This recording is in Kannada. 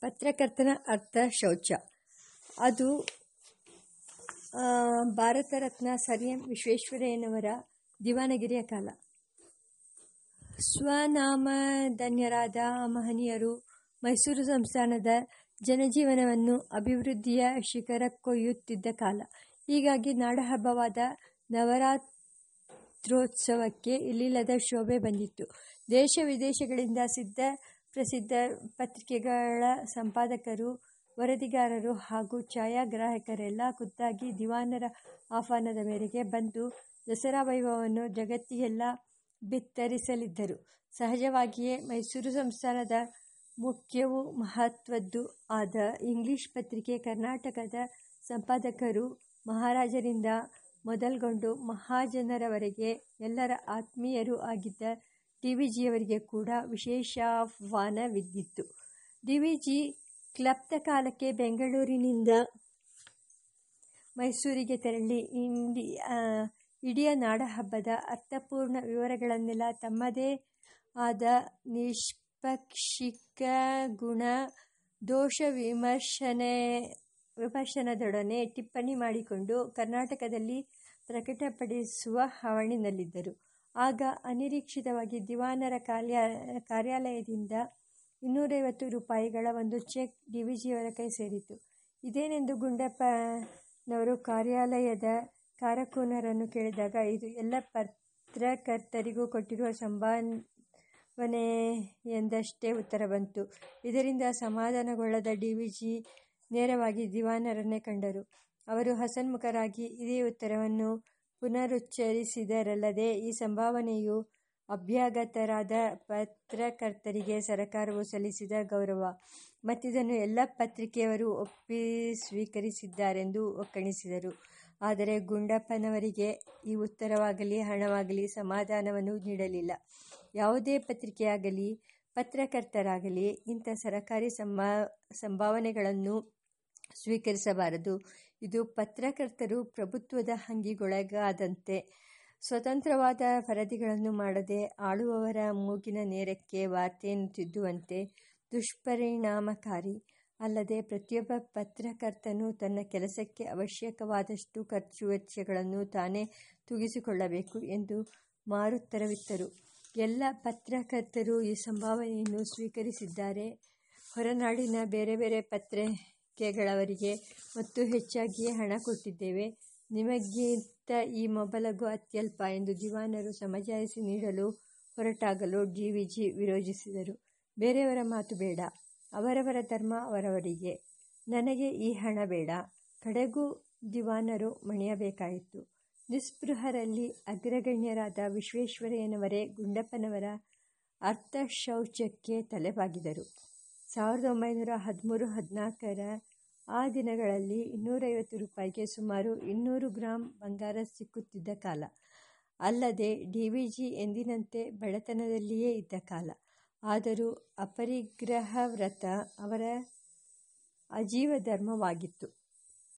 ಪತ್ರಕರ್ತನ ಅರ್ಥ ಶೌಚ. ಅದು ಭಾರತ ರತ್ನ ಸರ್ ಎಂ ವಿಶ್ವೇಶ್ವರಯ್ಯನವರ ದಿವಾನಗಿರಿಯ ಕಾಲ. ಸ್ವನಾಮಧನ್ಯರಾದ ಮಹನೀಯರು, ಮೈಸೂರು ಸಂಸ್ಥಾನದ ಜನಜೀವನವನ್ನು ಅಭಿವೃದ್ಧಿಯ ಶಿಖರಕ್ಕೊಯ್ಯುತ್ತಿದ್ದ ಕಾಲ. ಹೀಗಾಗಿ ನಾಡಹಬ್ಬವಾದ ನವರಾತ್ರೋತ್ಸವಕ್ಕೆ ಇಲ್ಲಿಲ್ಲದ ಶೋಭೆ ಬಂದಿತ್ತು. ದೇಶ ವಿದೇಶಗಳಿಂದ ಸಿದ್ಧ ಪ್ರಸಿದ್ಧ ಪತ್ರಿಕೆಗಳ ಸಂಪಾದಕರು, ವರದಿಗಾರರು ಹಾಗೂ ಛಾಯಾಗ್ರಾಹಕರೆಲ್ಲ ಖುದ್ದಾಗಿ ದಿವಾನರ ಆಹ್ವಾನದ ಮೇರೆಗೆ ಬಂದು ದಸರಾ ವೈಭವವನ್ನು ಜಗತ್ತಿಗೆಲ್ಲ ಬಿತ್ತರಿಸಲಿದ್ದರು. ಸಹಜವಾಗಿಯೇ ಮೈಸೂರು ಸಂಸ್ಥಾನದ ಮುಖ್ಯವೂ ಮಹತ್ವದ್ದು. ಆದ ಇಂಗ್ಲಿಷ್ ಪತ್ರಿಕೆ ಕರ್ನಾಟಕದ ಸಂಪಾದಕರು ಮಹಾರಾಜರಿಂದ ಮೊದಲ್ಗೊಂಡು ಮಹಾಜನರವರೆಗೆ ಎಲ್ಲರ ಆತ್ಮೀಯರೂ ಆಗಿದ್ದ ಡಿ ವಿ ಜಿಯವರಿಗೆ ಕೂಡ ವಿಶೇಷಾಹ್ವಾನವಿದ್ದಿತು ಡಿ ವಿ ಜಿ ಕ್ಲಬ್ಧ ಕಾಲಕ್ಕೆ ಬೆಂಗಳೂರಿನಿಂದ ಮೈಸೂರಿಗೆ ತೆರಳಿ. ಇಂಡಿ ಇಡಿಯ ನಾಡಹಬ್ಬದ ಅರ್ಥಪೂರ್ಣ ವಿವರಗಳನ್ನೆಲ್ಲ ತಮ್ಮದೇ ಆದ ನಿಷ್ಪಕ್ಷಿಕ ಗುಣ ದೋಷ ವಿಮರ್ಶನೆ, ವಿಮರ್ಶನದೊಡನೆ ಟಿಪ್ಪಣಿ ಮಾಡಿಕೊಂಡು ಕರ್ನಾಟಕದಲ್ಲಿ ಪ್ರಕಟಪಡಿಸುವ ಹವಣಿನಲ್ಲಿದ್ದರು. ಆಗ ಅನಿರೀಕ್ಷಿತವಾಗಿ ದಿವಾನರ ಕಾರ್ಯ, ಕಾರ್ಯಾಲಯದಿಂದ ಇನ್ನೂರೈವತ್ತು ರೂಪಾಯಿಗಳ ಒಂದು ಚೆಕ್ ಡಿ ವಿ ಜಿಯವರ ಕೈ ಸೇರಿತು ಇದೇನೆಂದು ಗುಂಡಪ್ಪನವರು ಕಾರ್ಯಾಲಯದ ಕಾರಕೂನರನ್ನು ಕೇಳಿದಾಗ, ಇದು ಎಲ್ಲ ಪತ್ರಕರ್ತರಿಗೂ ಕೊಟ್ಟಿರುವ ಸಂಭಾವನೆಯೆಂದಷ್ಟೇ ಉತ್ತರ ಬಂತು. ಇದರಿಂದ ಸಮಾಧಾನಗೊಳ್ಳದ ಡಿ ವಿ ಜಿ ನೇರವಾಗಿ ದಿವಾನರನ್ನೇ ಕಂಡರು. ಅವರು ಹಸನ್ಮುಖರಾಗಿ ಇದೇ ಉತ್ತರವನ್ನು ಪುನರುಚ್ಚರಿಸಿದರಲ್ಲದೆ ಈ ಸಂಭಾವನೆಯು ಅಭ್ಯಾಗತರಾದ ಪತ್ರಕರ್ತರಿಗೆ ಸರಕಾರವು ಸಲ್ಲಿಸಿದ ಗೌರವ. ಮತ್ತಿದನ್ನು ಎಲ್ಲ ಪತ್ರಿಕೆಯವರು ಒಪ್ಪಿ ಸ್ವೀಕರಿಸಿದ್ದಾರೆಂದು ಒಕ್ಕಣಿಸಿದರು. ಆದರೆ ಗುಂಡಪ್ಪನವರಿಗೆ ಈ ಉತ್ತರವಾಗಲಿ, ಹಣವಾಗಲಿ ಸಮಾಧಾನವನ್ನು ನೀಡಲಿಲ್ಲ. ಯಾವುದೇ ಪತ್ರಿಕೆಯಾಗಲಿ, ಪತ್ರಕರ್ತರಾಗಲಿ ಇಂಥ ಸರಕಾರಿ ಸಂಭಾ, ಸಂಭಾವನೆಗಳನ್ನು ಸ್ವೀಕರಿಸಬಾರದು. ಇದು ಪತ್ರಕರ್ತರು ಪ್ರಭುತ್ವದ ಹಂಗಿಗೊಳಗಾದಂತೆ ಸ್ವತಂತ್ರವಾದ ವರದಿಗಳನ್ನು ಮಾಡದೆ ಆಳುವವರ ಮೂಗಿನ ನೇರಕ್ಕೆ ವಾರ್ತೆಯನ್ನು ತಿದ್ದುವಂತೆ ದುಷ್ಪರಿಣಾಮಕಾರಿ. ಅಲ್ಲದೆ ಪ್ರತಿಯೊಬ್ಬ ಪತ್ರಕರ್ತನು ತನ್ನ ಕೆಲಸಕ್ಕೆ ಅವಶ್ಯಕವಾದಷ್ಟು ಖರ್ಚು ವೆಚ್ಚಗಳನ್ನು ತಾನೇ ತೂಗಿಸಿಕೊಳ್ಳಬೇಕು ಎಂದು ಮಾರುತ್ತರವಿತ್ತರು. ಎಲ್ಲ ಪತ್ರಕರ್ತರು ಈ ಸಂಭಾವನೆಯನ್ನು ಸ್ವೀಕರಿಸಿದ್ದಾರೆ. ಹೊರನಾಡಿನ ಬೇರೆ ಬೇರೆ ಪತ್ರಿಕೆಗಳವರಿಗೆ ಮತ್ತು ಹೆಚ್ಚಾಗಿಯೇ ಹಣ ಕೊಟ್ಟಿದ್ದೇವೆ. ನಿಮಗಿಂತ ಈ ಮೊಬಲಗು ಅತ್ಯಲ್ಪ ಎಂದು ದಿವಾನರು ಸಮಜಾಯಿಸಿ ನೀಡಲು ಹೊರಟಾಗಲು ಡಿ ವಿ ಜಿ ವಿರೋಧಿಸಿದರು ಬೇರೆಯವರ ಮಾತು ಬೇಡ. ಅವರವರ ಧರ್ಮ ಅವರವರಿಗೆ. ನನಗೆ ಈ ಹಣ ಬೇಡ. ಕಡೆಗೂ ದಿವಾನರು ಮಣಿಯಬೇಕಾಯಿತು. ನಿಸ್ಪೃಹರಲ್ಲಿ ಅಗ್ರಗಣ್ಯರಾದ ವಿಶ್ವೇಶ್ವರಯ್ಯನವರೇ ಗುಂಡಪ್ಪನವರ ಅರ್ಥಶೌಚಕ್ಕೆ ತಲೆಬಾಗಿದರು. ಸಾವಿರದ ಒಂಬೈನೂರ ಹದಿಮೂರು ಹದಿನಾಲ್ಕರ ಆ ದಿನಗಳಲ್ಲಿ ಇನ್ನೂರೈವತ್ತು ರೂಪಾಯಿಗೆ ಸುಮಾರು ಇನ್ನೂರು ಗ್ರಾಂ ಬಂಗಾರ ಸಿಕ್ಕುತ್ತಿದ್ದ ಕಾಲ. ಅಲ್ಲದೆ, ಡಿ ವಿ ಜಿ ಎಂದಿನಂತೆ ಬಡತನದಲ್ಲಿಯೇ ಇದ್ದ ಕಾಲ. ಆದರೂ ಅಪರಿಗ್ರಹ ವ್ರತ ಅವರ ಆಜೀವ ಧರ್ಮವಾಗಿತ್ತು